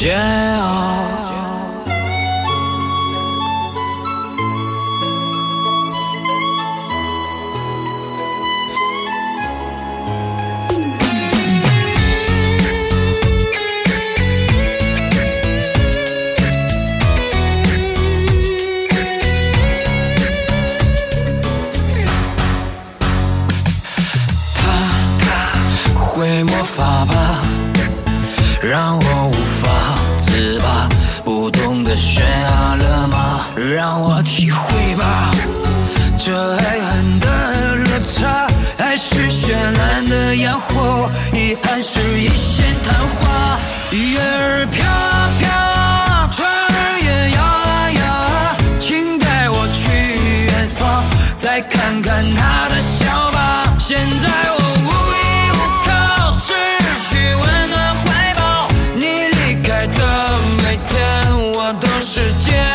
Just 时间。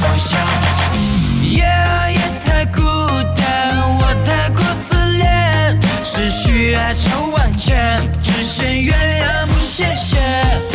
方向夜夜太孤单我太过思恋思绪哀愁万千只羡鸳鸯不羡仙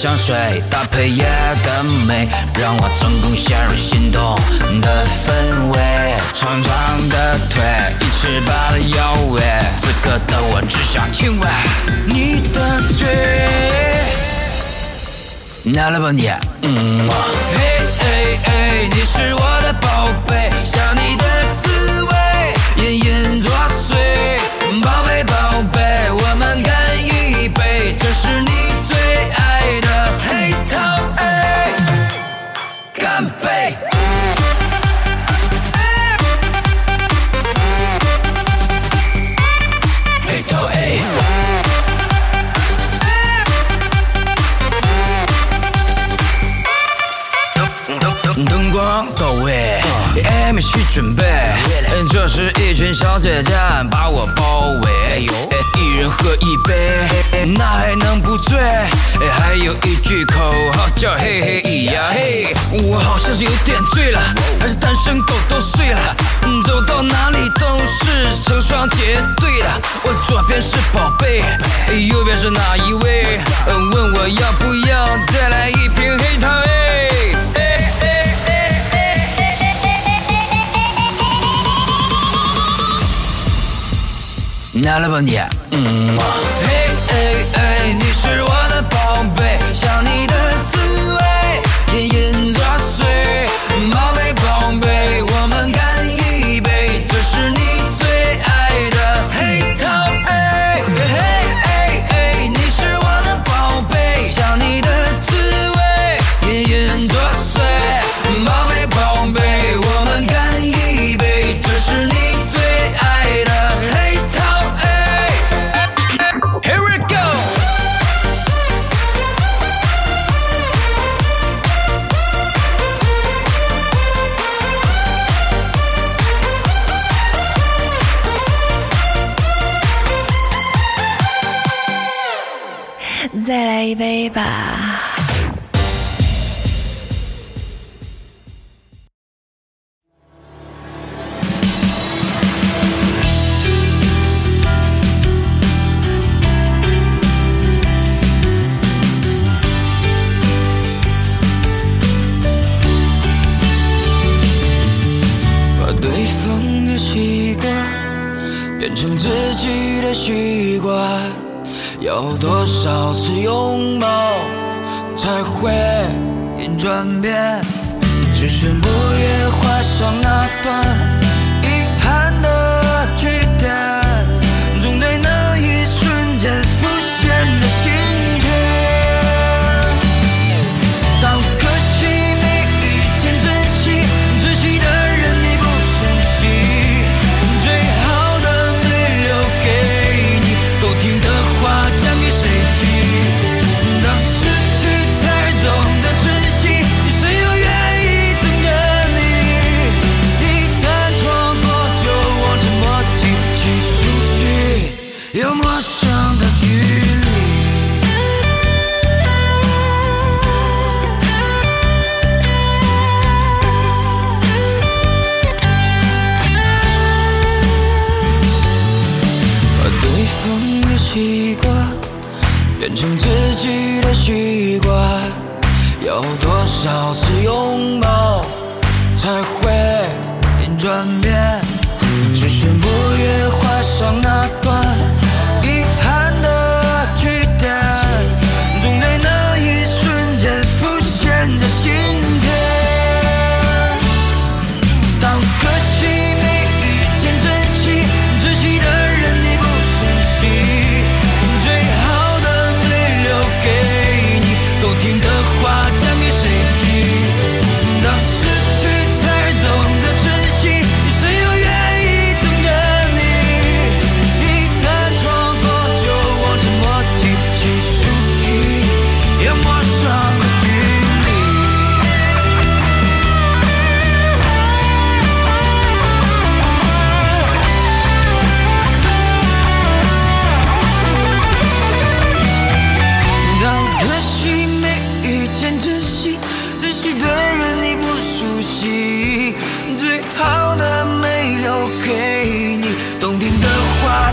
香水搭配夜的美，让我成功陷入心动的氛围。长长的腿，一尺八的腰围，此刻的我只想亲吻你的嘴。拿了吧你，嗯嘛，嘿嘿嘿，你是我的宝贝，想你的去准备。这时一群小姐姐把我包围，一人喝一杯，那还能不醉？还有一句口号叫嘿嘿咿呀嘿。我好像是有点醉了，还是单身狗都睡了？走到哪里都是成双结对的。我左边是宝贝，右边是哪一位？问我要不要再来一瓶黑糖？拿了吧你，嗯。嘛，嘿嘿嘿，你是我的宝贝，想你的会因转变？只是不愿画上那段己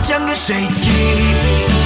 讲给谁听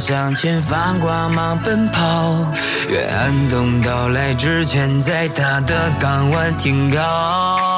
向前方光芒奔跑。愿寒冬到来之前在他的港湾停靠。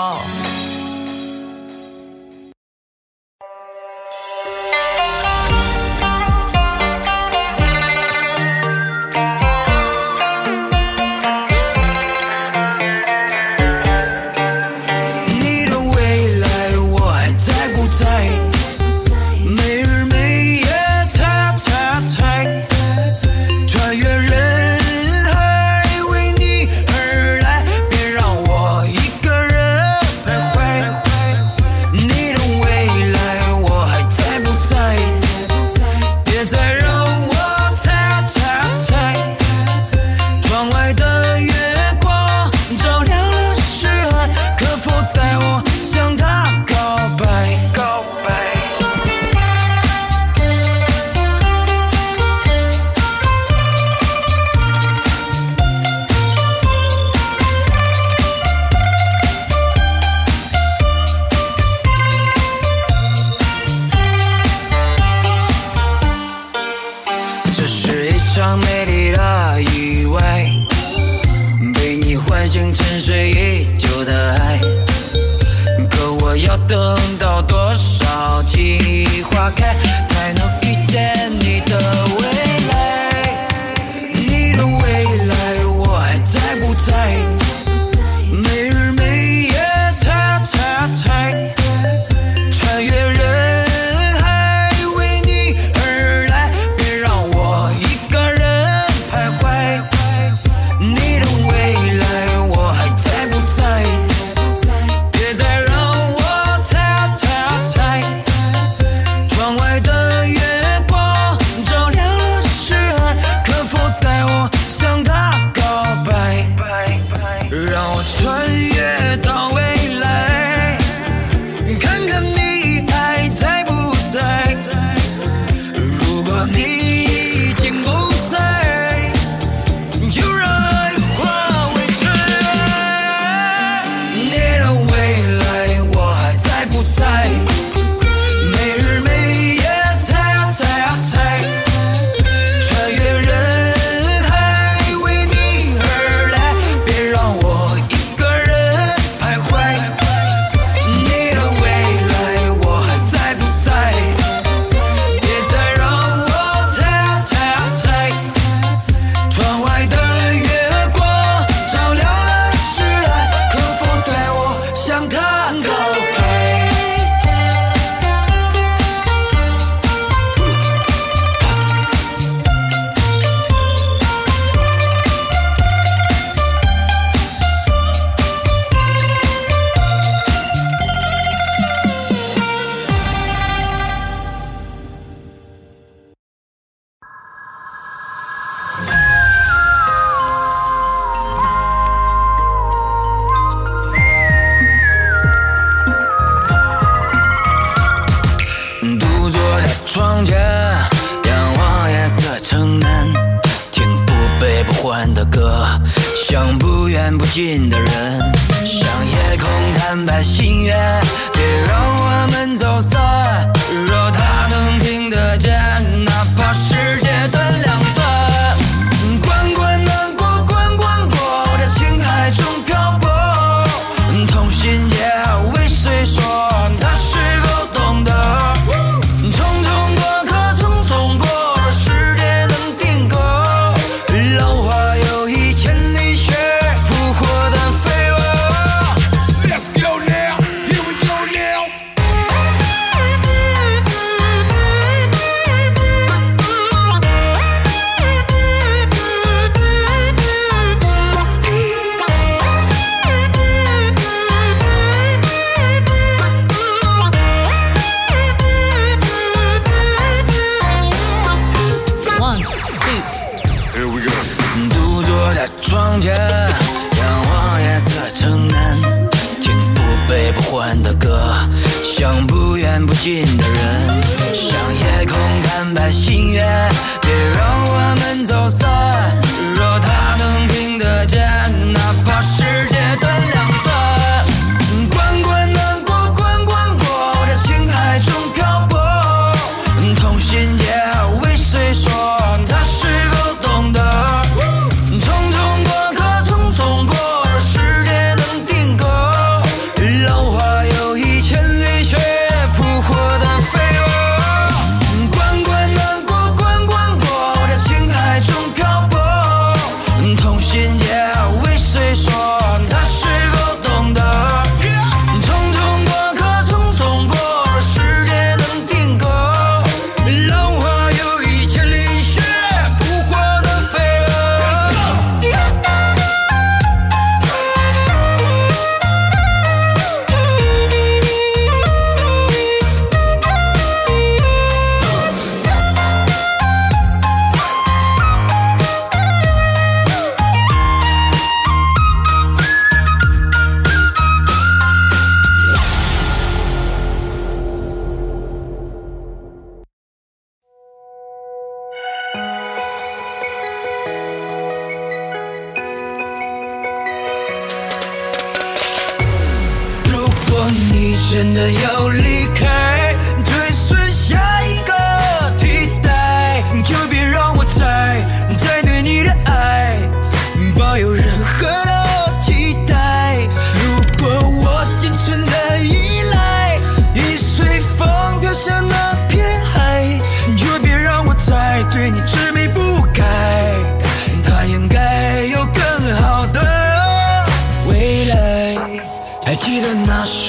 你真的要离开。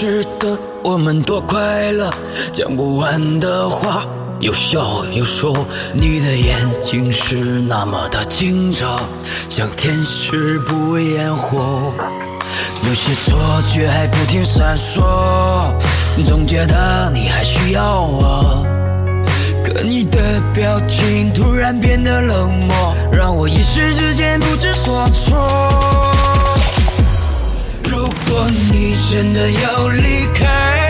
是的，我们多快乐讲不完的话，有笑有说，你的眼睛是那么的清澈，像天使不烟火。有些错觉还不停闪烁，总觉得你还需要我。可你的表情突然变得冷漠，让我一时之间不知所措。你真的要离开，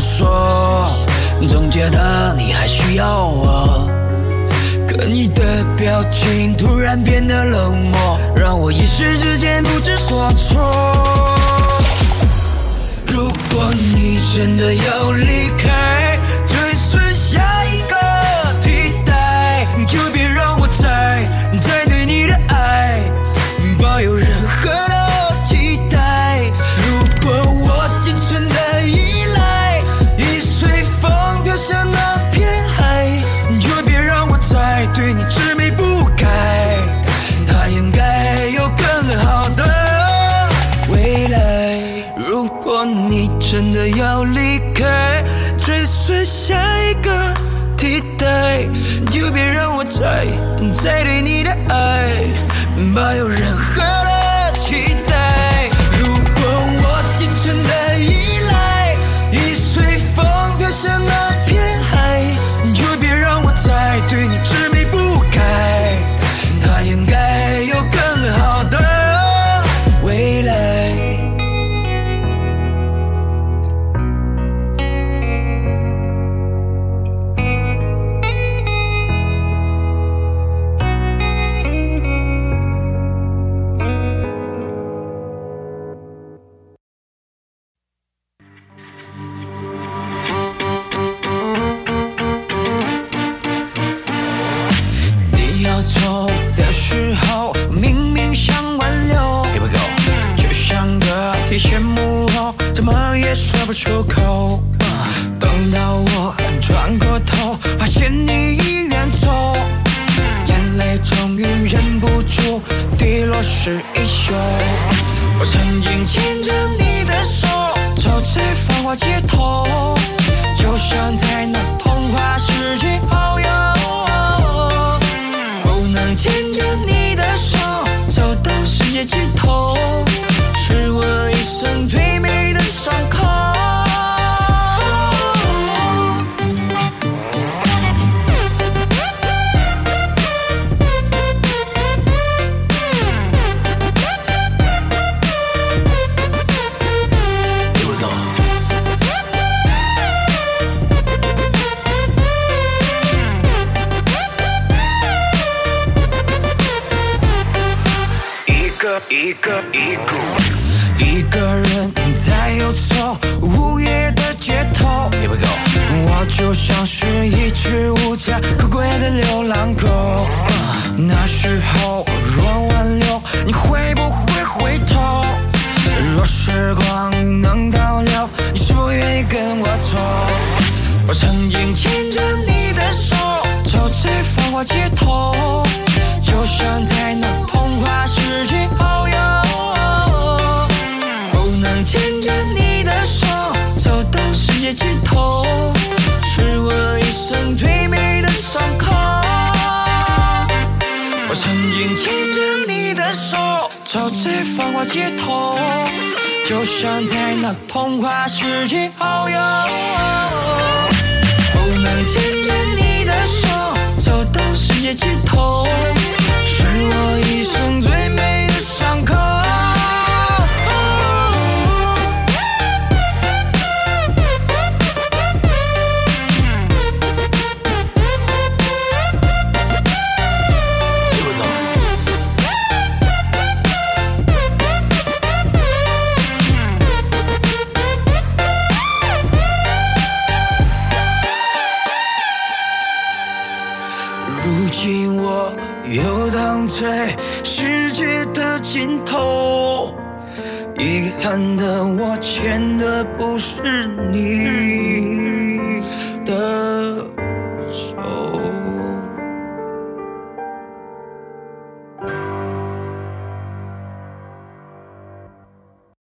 说，总觉得你还需要我，可你的表情突然变得冷漠，让我一时之间不知所措。如果你真的要离开，by 走在繁华街头就像在那童话世界遨游。不能牵着你的手走到世界尽头。看的，我欠的不是你。